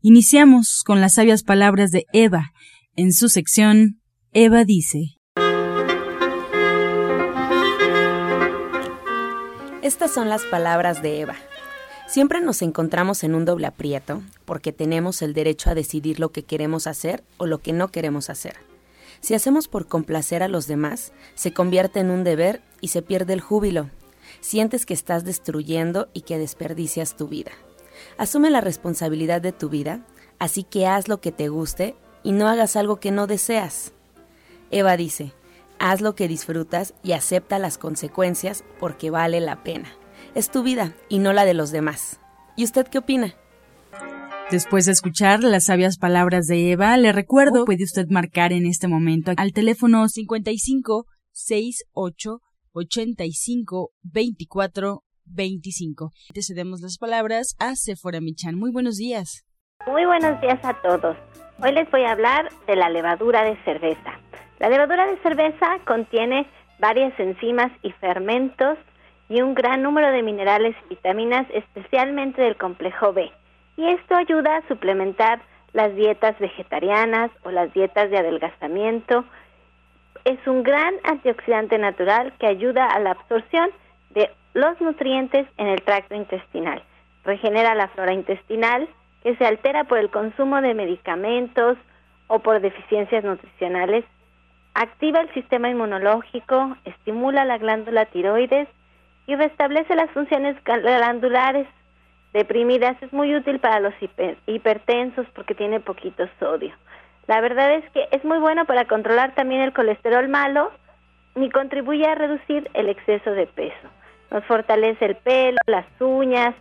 Iniciamos con las sabias palabras de Eva. En su sección, Eva dice. Estas son las palabras de Eva. Siempre nos encontramos en un doble aprieto porque tenemos el derecho a decidir lo que queremos hacer o lo que no queremos hacer. Si hacemos por complacer a los demás, se convierte en un deber y se pierde el júbilo. Sientes que estás destruyendo y que desperdicias tu vida. Asume la responsabilidad de tu vida, así que haz lo que te guste y no hagas algo que no deseas. Eva dice, haz lo que disfrutas y acepta las consecuencias porque vale la pena. Es tu vida y no la de los demás. ¿Y usted qué opina? Después de escuchar las sabias palabras de Eva, le recuerdo, puede usted marcar en este momento al teléfono 55 68 85 24 25. Te cedemos las palabras a Sephora Michan. Muy buenos días. Muy buenos días a todos. Hoy les voy a hablar de la levadura de cerveza. La levadura de cerveza contiene varias enzimas y fermentos y un gran número de minerales y vitaminas, especialmente del complejo B. Y esto ayuda a suplementar las dietas vegetarianas o las dietas de adelgazamiento. Es un gran antioxidante natural que ayuda a la absorción de los nutrientes en el tracto intestinal. Regenera la flora intestinal que se altera por el consumo de medicamentos o por deficiencias nutricionales. Activa el sistema inmunológico, estimula la glándula tiroides y restablece las funciones glandulares deprimidas. Es muy útil para los hipertensos porque tiene poquito sodio. La verdad es que es muy bueno para controlar también el colesterol malo y contribuye a reducir el exceso de peso. Nos fortalece el pelo, las uñas,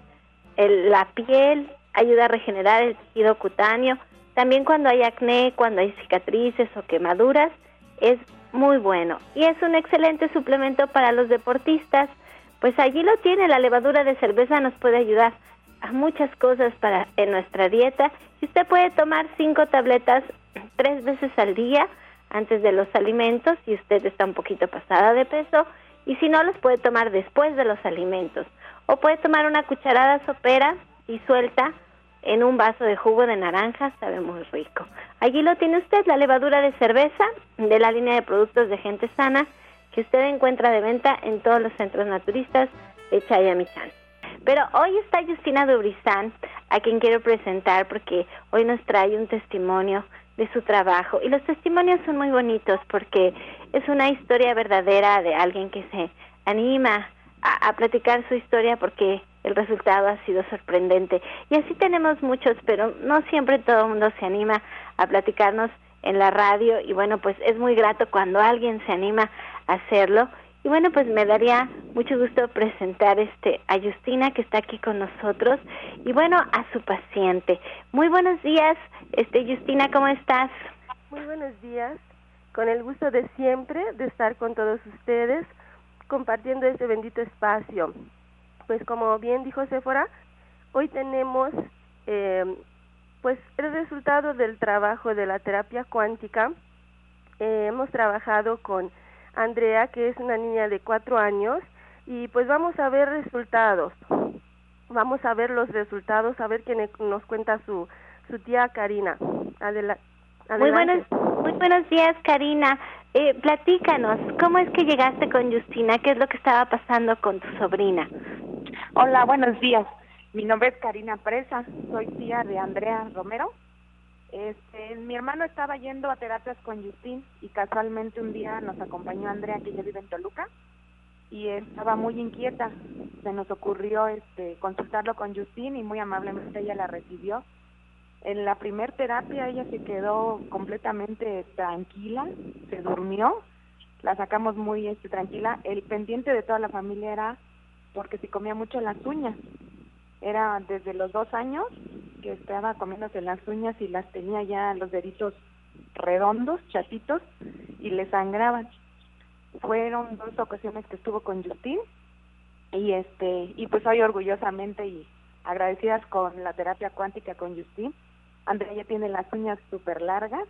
la piel, ayuda a regenerar el tejido cutáneo. También cuando hay acné, cuando hay cicatrices o quemaduras, es muy bueno. Y es un excelente suplemento para los deportistas, pues allí lo tiene, la levadura de cerveza nos puede ayudar a muchas cosas para en nuestra dieta. Y usted puede tomar cinco tabletas tres veces al día antes de los alimentos si usted está un poquito pasada de peso y si no los puede tomar después de los alimentos o puede tomar una cucharada sopera y suelta en un vaso de jugo de naranja, sabe muy rico. Allí lo tiene usted, la levadura de cerveza de la línea de productos de gente sana que usted encuentra de venta en todos los centros naturistas de Chayamichán. Pero hoy está Justina Dubrizán, a quien quiero presentar porque hoy nos trae un testimonio de su trabajo. Y los testimonios son muy bonitos porque es una historia verdadera de alguien que se anima a, platicar su historia porque el resultado ha sido sorprendente. Y así tenemos muchos, pero no siempre todo el mundo se anima a platicarnos en la radio y bueno, pues es muy grato cuando alguien se anima a hacerlo. Y bueno, pues me daría mucho gusto presentar este a Justina que está aquí con nosotros y bueno, a su paciente. Muy buenos días, este Justina, ¿cómo estás? Muy buenos días. Con el gusto de siempre de estar con todos ustedes compartiendo este bendito espacio pues como bien dijo Sephora, hoy tenemos eh, pues el resultado del trabajo de la terapia cuántica. Eh, hemos trabajado con Andrea, que es una niña de cuatro años, y pues vamos a ver resultados. Vamos a ver los resultados, a ver quién nos cuenta su, su tía Karina. adelante. Muy buenos, muy buenos días, Karina. Eh, platícanos, ¿cómo es que llegaste con Justina? ¿Qué es lo que estaba pasando con tu sobrina? Hola, buenos días. Mi nombre es Karina Presa, soy tía de Andrea Romero. Este, mi hermano estaba yendo a terapias con Justin y casualmente un día nos acompañó Andrea, que ya vive en Toluca, y estaba muy inquieta. Se nos ocurrió este, consultarlo con Justin y muy amablemente ella la recibió. En la primer terapia ella se quedó completamente tranquila, se durmió, la sacamos muy este, tranquila. El pendiente de toda la familia era porque se comía mucho las uñas. Era desde los dos años que estaba comiéndose las uñas y las tenía ya los deditos redondos, chatitos, y le sangraban. Fueron dos ocasiones que estuvo con Justin y este y pues hoy orgullosamente y agradecidas con la terapia cuántica con Justin. Andrea ya tiene las uñas súper largas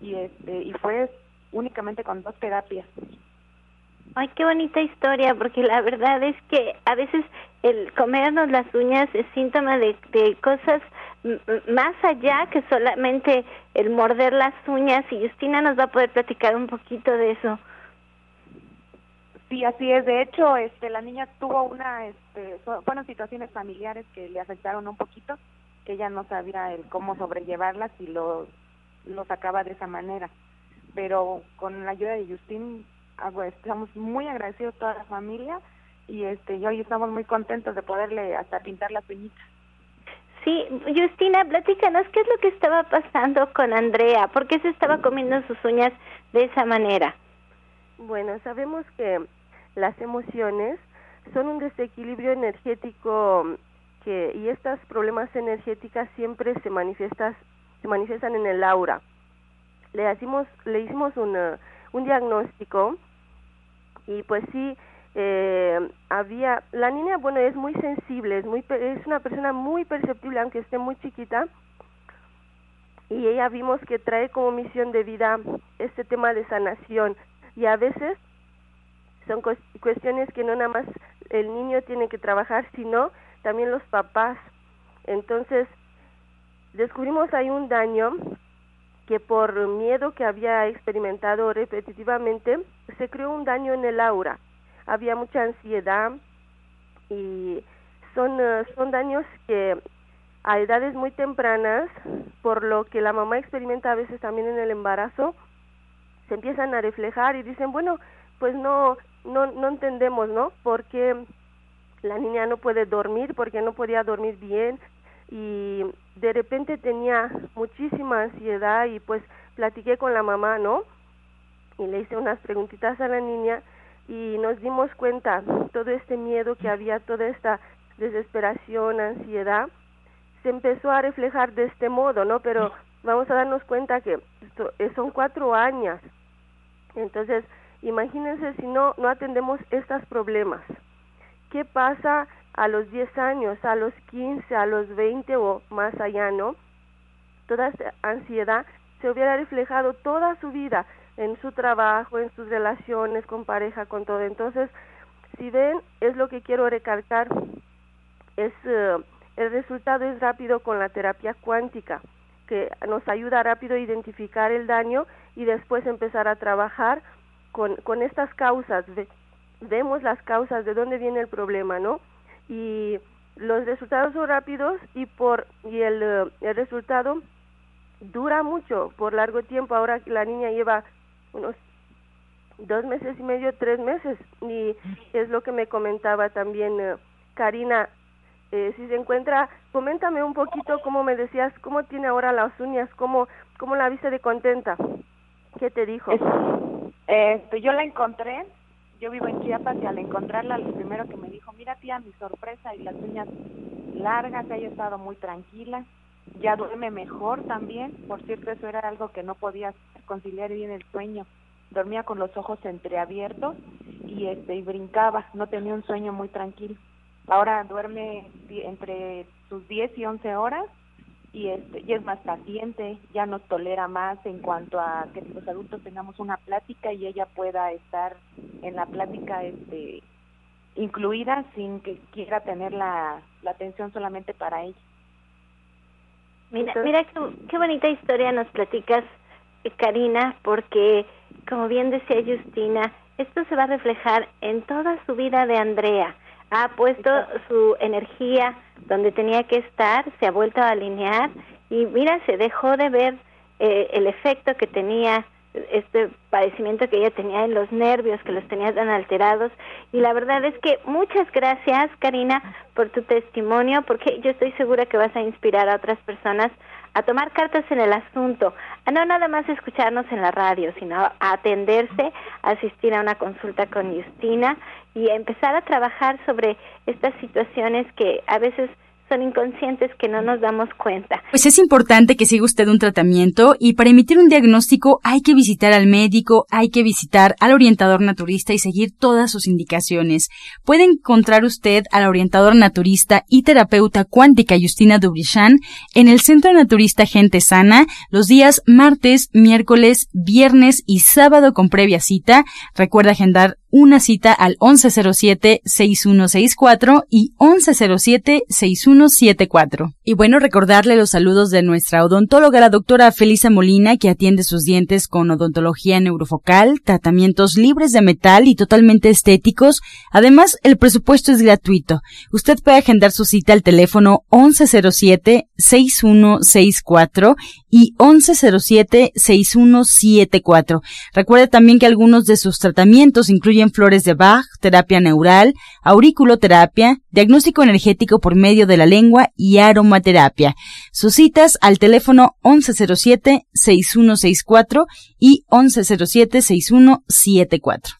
y este y fue únicamente con dos terapias. Ay, qué bonita historia, porque la verdad es que a veces el comernos las uñas es síntoma de, de cosas más allá que solamente el morder las uñas y Justina nos va a poder platicar un poquito de eso. Sí, así es. De hecho, este, la niña tuvo una, este, fueron situaciones familiares que le afectaron un poquito, que ella no sabía el cómo sobrellevarlas y lo, lo sacaba de esa manera. Pero con la ayuda de Justin, estamos muy agradecidos toda la familia y este y hoy estamos muy contentos de poderle hasta pintar las uñitas. Sí, Justina, platícanos qué es lo que estaba pasando con Andrea, por qué se estaba comiendo sus uñas de esa manera. Bueno, sabemos que las emociones son un desequilibrio energético que y estos problemas energéticas siempre se manifiestan se manifiestan en el aura. Le hicimos le hicimos un diagnóstico y pues sí eh, había la niña bueno es muy sensible es muy es una persona muy perceptible aunque esté muy chiquita y ella vimos que trae como misión de vida este tema de sanación y a veces son cuestiones que no nada más el niño tiene que trabajar sino también los papás. Entonces descubrimos ahí un daño que por miedo que había experimentado repetitivamente, se creó un daño en el aura. Había mucha ansiedad y son, eh, son daños que a edades muy tempranas, por lo que la mamá experimenta a veces también en el embarazo, se empiezan a reflejar y dicen, bueno, pues no, no, no entendemos, ¿no? Porque la niña no puede dormir, porque no podía dormir bien, y de repente tenía muchísima ansiedad y pues platiqué con la mamá, ¿no? Y le hice unas preguntitas a la niña y nos dimos cuenta todo este miedo que había, toda esta desesperación, ansiedad, se empezó a reflejar de este modo, ¿no? Pero vamos a darnos cuenta que eh, son cuatro años. Entonces, imagínense si no, no atendemos estos problemas. ¿Qué pasa a los 10 años, a los 15, a los 20 o más allá, ¿no? Toda esa ansiedad se hubiera reflejado toda su vida en su trabajo, en sus relaciones con pareja, con todo. Entonces, si ven, es lo que quiero recalcar, es eh, el resultado es rápido con la terapia cuántica, que nos ayuda rápido a identificar el daño y después empezar a trabajar con, con estas causas. vemos las causas de dónde viene el problema, ¿no? Y los resultados son rápidos y por y el, eh, el resultado dura mucho por largo tiempo. Ahora la niña lleva unos dos meses y medio tres meses y es lo que me comentaba también eh, Karina. Eh, si se encuentra coméntame un poquito cómo me decías cómo tiene ahora las uñas cómo cómo la viste de contenta qué te dijo. Este yo la encontré yo vivo en Chiapas y al encontrarla, lo primero que me dijo, mira tía, mi sorpresa y las uñas largas, haya estado muy tranquila, ya duerme mejor también, por cierto, eso era algo que no podía conciliar bien el sueño, dormía con los ojos entreabiertos y este y brincaba, no tenía un sueño muy tranquilo. Ahora duerme entre sus 10 y 11 horas y este y es más paciente, ya nos tolera más en cuanto a que los adultos tengamos una plática y ella pueda estar en la plática este incluida sin que quiera tener la, la atención solamente para ella. Mira, mira qué, qué bonita historia nos platicas, Karina, porque como bien decía Justina, esto se va a reflejar en toda su vida de Andrea ha puesto su energía donde tenía que estar, se ha vuelto a alinear y mira, se dejó de ver eh, el efecto que tenía este padecimiento que ella tenía en los nervios, que los tenía tan alterados. Y la verdad es que muchas gracias, Karina, por tu testimonio, porque yo estoy segura que vas a inspirar a otras personas a tomar cartas en el asunto, a no nada más escucharnos en la radio, sino a atenderse, a asistir a una consulta con Justina y a empezar a trabajar sobre estas situaciones que a veces son inconscientes que no nos damos cuenta. Pues es importante que siga usted un tratamiento y para emitir un diagnóstico hay que visitar al médico, hay que visitar al orientador naturista y seguir todas sus indicaciones. Puede encontrar usted al orientador naturista y terapeuta cuántica Justina Dubrichan en el Centro Naturista Gente Sana los días martes, miércoles, viernes y sábado con previa cita. Recuerda agendar una cita al 1107-6164 y 1107-6174. Y bueno, recordarle los saludos de nuestra odontóloga, la doctora Felisa Molina, que atiende sus dientes con odontología neurofocal, tratamientos libres de metal y totalmente estéticos. Además, el presupuesto es gratuito. Usted puede agendar su cita al teléfono 1107-6164 y 1107-6174. Recuerde también que algunos de sus tratamientos incluyen flores de Bach, terapia neural, auriculoterapia, diagnóstico energético por medio de la lengua y aromaterapia. Sus citas al teléfono 1107-6164 y 1107-6174.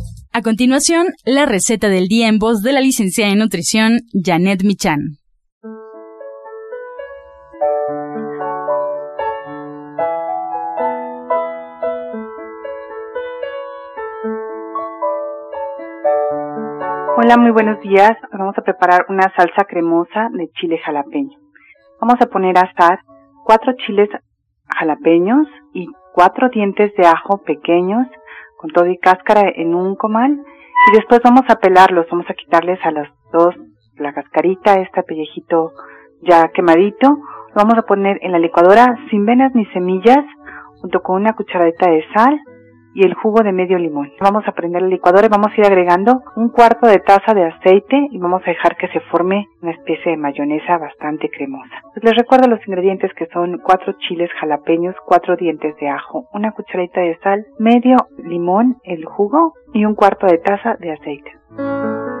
A continuación, la receta del día en voz de la licenciada en nutrición Janet Michan. Hola, muy buenos días. Vamos a preparar una salsa cremosa de chile jalapeño. Vamos a poner a asar cuatro chiles jalapeños y cuatro dientes de ajo pequeños con todo y cáscara en un comal y después vamos a pelarlos, vamos a quitarles a las dos la cascarita, este pellejito ya quemadito, lo vamos a poner en la licuadora sin venas ni semillas, junto con una cucharadita de sal, y el jugo de medio limón. Vamos a prender el licuador y vamos a ir agregando un cuarto de taza de aceite y vamos a dejar que se forme una especie de mayonesa bastante cremosa. Pues les recuerdo los ingredientes que son cuatro chiles jalapeños, cuatro dientes de ajo, una cucharadita de sal, medio limón, el jugo y un cuarto de taza de aceite.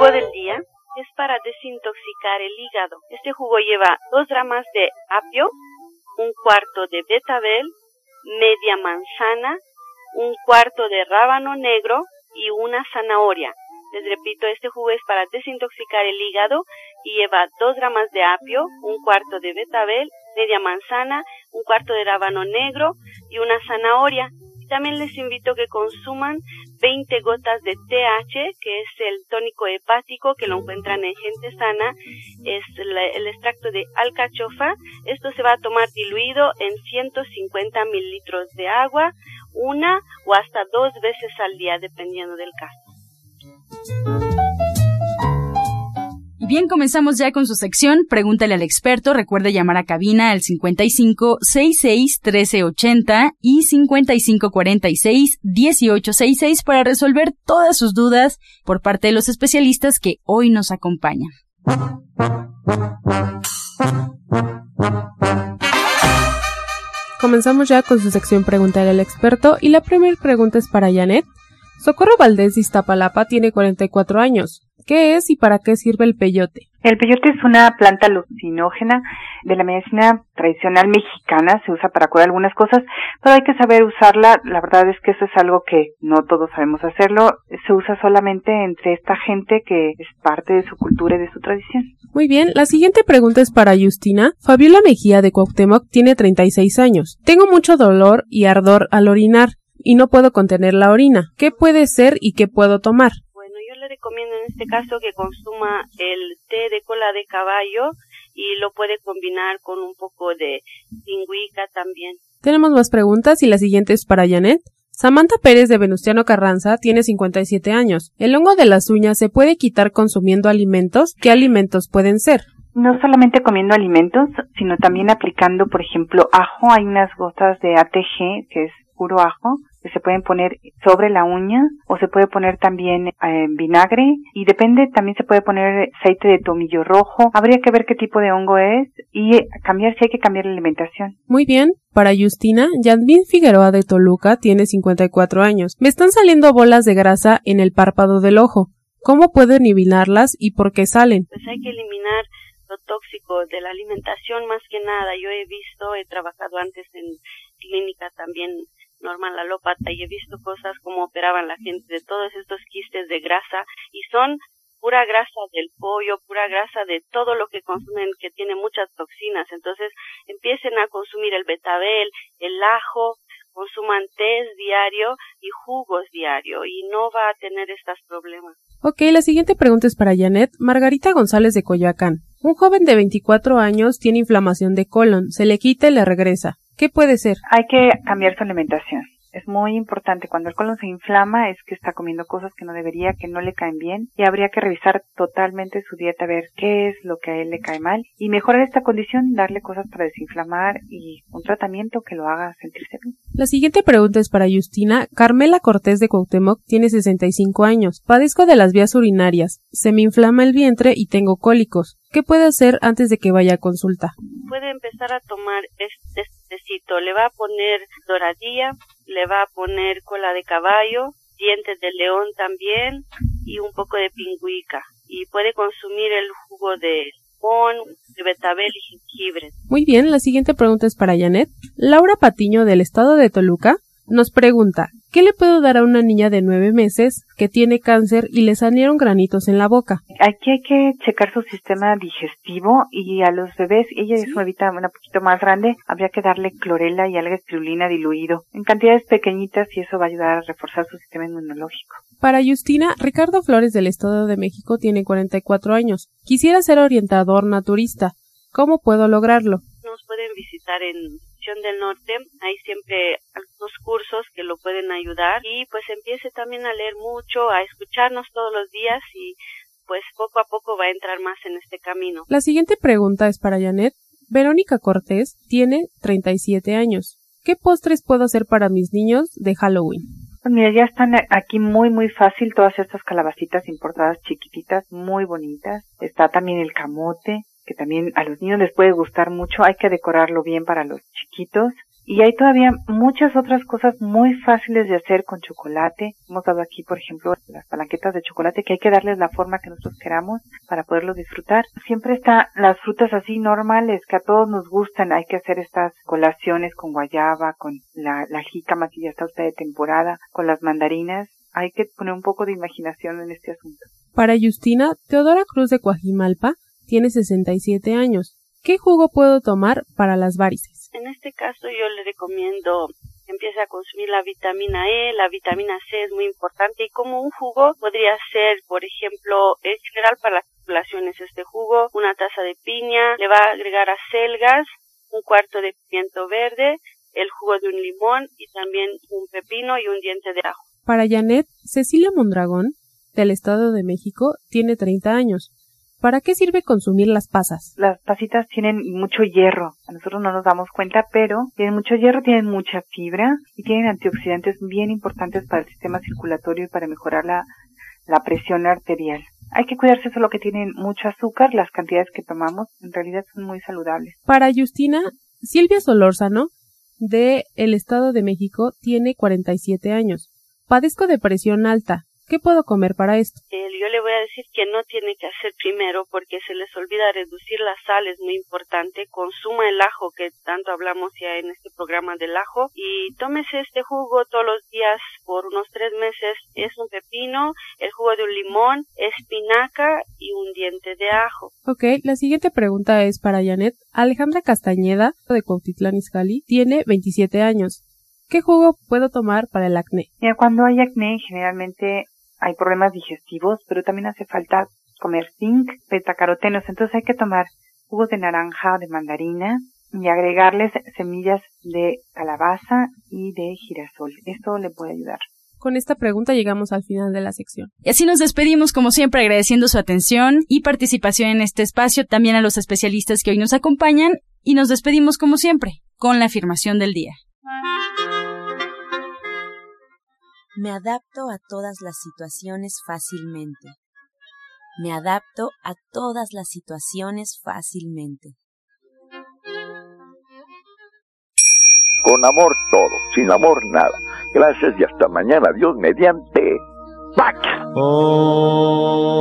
Jugo del día es para desintoxicar el hígado. Este jugo lleva dos ramas de apio, un cuarto de betabel, media manzana, un cuarto de rábano negro y una zanahoria. Les repito, este jugo es para desintoxicar el hígado y lleva dos ramas de apio, un cuarto de betabel, media manzana, un cuarto de rábano negro y una zanahoria. También les invito a que consuman 20 gotas de TH, que es el tónico hepático que lo encuentran en gente sana, es el extracto de alcachofa. Esto se va a tomar diluido en 150 mililitros de agua, una o hasta dos veces al día, dependiendo del caso bien, comenzamos ya con su sección. Pregúntale al experto. Recuerde llamar a cabina al 55 66 1380 y 55 46 1866 para resolver todas sus dudas por parte de los especialistas que hoy nos acompañan. comenzamos ya con su sección Preguntar al experto y la primera pregunta es para Janet. Socorro Valdés de Iztapalapa tiene 44 años. ¿Qué es y para qué sirve el peyote? El peyote es una planta alucinógena de la medicina tradicional mexicana, se usa para curar algunas cosas, pero hay que saber usarla. La verdad es que eso es algo que no todos sabemos hacerlo. Se usa solamente entre esta gente que es parte de su cultura y de su tradición. Muy bien, la siguiente pregunta es para Justina. Fabiola Mejía de Cuauhtémoc tiene 36 años. Tengo mucho dolor y ardor al orinar y no puedo contener la orina. ¿Qué puede ser y qué puedo tomar? Recomiendo en este caso que consuma el té de cola de caballo y lo puede combinar con un poco de pingüica también. Tenemos más preguntas y la siguiente es para Janet. Samantha Pérez de Venustiano Carranza tiene 57 años. ¿El hongo de las uñas se puede quitar consumiendo alimentos? ¿Qué alimentos pueden ser? No solamente comiendo alimentos, sino también aplicando, por ejemplo, ajo. Hay unas gotas de ATG, que es puro ajo, se pueden poner sobre la uña o se puede poner también eh, vinagre y depende, también se puede poner aceite de tomillo rojo. Habría que ver qué tipo de hongo es y cambiar si hay que cambiar la alimentación. Muy bien. Para Justina, Yasmin Figueroa de Toluca tiene 54 años. Me están saliendo bolas de grasa en el párpado del ojo. ¿Cómo puedo eliminarlas y por qué salen? Pues hay que eliminar lo tóxico de la alimentación más que nada. Yo he visto, he trabajado antes en clínica también Norman Lalópata y he visto cosas como operaban la gente de todos estos quistes de grasa y son pura grasa del pollo, pura grasa de todo lo que consumen que tiene muchas toxinas. Entonces empiecen a consumir el betabel, el ajo, consuman té diario y jugos diario y no va a tener estos problemas. Ok, la siguiente pregunta es para Janet. Margarita González de Coyoacán. Un joven de 24 años tiene inflamación de colon, se le quita y le regresa. ¿Qué puede ser? Hay que cambiar su alimentación. Es muy importante. Cuando el colon se inflama es que está comiendo cosas que no debería, que no le caen bien y habría que revisar totalmente su dieta, ver qué es lo que a él le cae mal y mejorar esta condición, darle cosas para desinflamar y un tratamiento que lo haga sentirse bien. La siguiente pregunta es para Justina. Carmela Cortés de Cuauhtémoc tiene 65 años. Padezco de las vías urinarias. Se me inflama el vientre y tengo cólicos. ¿Qué puede hacer antes de que vaya a consulta? Puede empezar a tomar este Le va a poner doradilla, le va a poner cola de caballo, dientes de león también y un poco de pingüica. Y puede consumir el jugo de de betabel y jengibre. Muy bien, la siguiente pregunta es para Janet. Laura Patiño del estado de Toluca nos pregunta, ¿qué le puedo dar a una niña de nueve meses que tiene cáncer y le salieron granitos en la boca? Aquí hay que checar su sistema digestivo y a los bebés, ella es una bebita un poquito más grande, habría que darle clorela y alga espirulina diluido en cantidades pequeñitas y eso va a ayudar a reforzar su sistema inmunológico. Para Justina, Ricardo Flores del Estado de México tiene 44 años. Quisiera ser orientador naturista. ¿Cómo puedo lograrlo? Nos pueden visitar en del Norte, hay siempre algunos cursos que lo pueden ayudar y pues empiece también a leer mucho, a escucharnos todos los días y pues poco a poco va a entrar más en este camino. La siguiente pregunta es para Janet. Verónica Cortés tiene 37 años. ¿Qué postres puedo hacer para mis niños de Halloween? Pues mira, ya están aquí muy, muy fácil todas estas calabacitas importadas chiquititas, muy bonitas. Está también el camote, que también a los niños les puede gustar mucho, hay que decorarlo bien para los chiquitos. Y hay todavía muchas otras cosas muy fáciles de hacer con chocolate. Hemos dado aquí, por ejemplo, las palanquetas de chocolate que hay que darles la forma que nosotros queramos para poderlo disfrutar. Siempre están las frutas así normales que a todos nos gustan. Hay que hacer estas colaciones con guayaba, con la, la jícama que ya está usted de temporada, con las mandarinas. Hay que poner un poco de imaginación en este asunto. Para Justina, Teodora Cruz de Coajimalpa, tiene 67 años. ¿Qué jugo puedo tomar para las varices? En este caso yo le recomiendo que empiece a consumir la vitamina E, la vitamina C es muy importante y como un jugo podría ser, por ejemplo, en general para las poblaciones este jugo, una taza de piña, le va a agregar acelgas, un cuarto de pimiento verde, el jugo de un limón y también un pepino y un diente de ajo. Para Janet, Cecilia Mondragón, del Estado de México, tiene 30 años. ¿Para qué sirve consumir las pasas? Las pasitas tienen mucho hierro. A nosotros no nos damos cuenta, pero tienen mucho hierro, tienen mucha fibra y tienen antioxidantes bien importantes para el sistema circulatorio y para mejorar la, la presión arterial. Hay que cuidarse solo que tienen mucho azúcar, las cantidades que tomamos en realidad son muy saludables. Para Justina, Silvia Solórzano de el Estado de México tiene 47 años. Padezco de presión alta. ¿Qué puedo comer para esto? Yo le voy a decir que no tiene que hacer primero porque se les olvida reducir la sal, es muy importante. Consuma el ajo, que tanto hablamos ya en este programa del ajo, y tómese este jugo todos los días por unos tres meses. Es un pepino, el jugo de un limón, espinaca y un diente de ajo. Ok, la siguiente pregunta es para Janet. Alejandra Castañeda, de Cuautitlán Izcalli, tiene 27 años. ¿Qué jugo puedo tomar para el acné? Mira, cuando hay acné, generalmente hay problemas digestivos, pero también hace falta comer zinc, betacarotenos, entonces hay que tomar jugos de naranja, de mandarina y agregarles semillas de calabaza y de girasol. Esto le puede ayudar. Con esta pregunta llegamos al final de la sección. Y así nos despedimos, como siempre, agradeciendo su atención y participación en este espacio, también a los especialistas que hoy nos acompañan, y nos despedimos, como siempre, con la afirmación del día. Me adapto a todas las situaciones fácilmente. Me adapto a todas las situaciones fácilmente. Con amor todo, sin amor nada. Gracias y hasta mañana. Dios mediante. ¡Pax! Oh.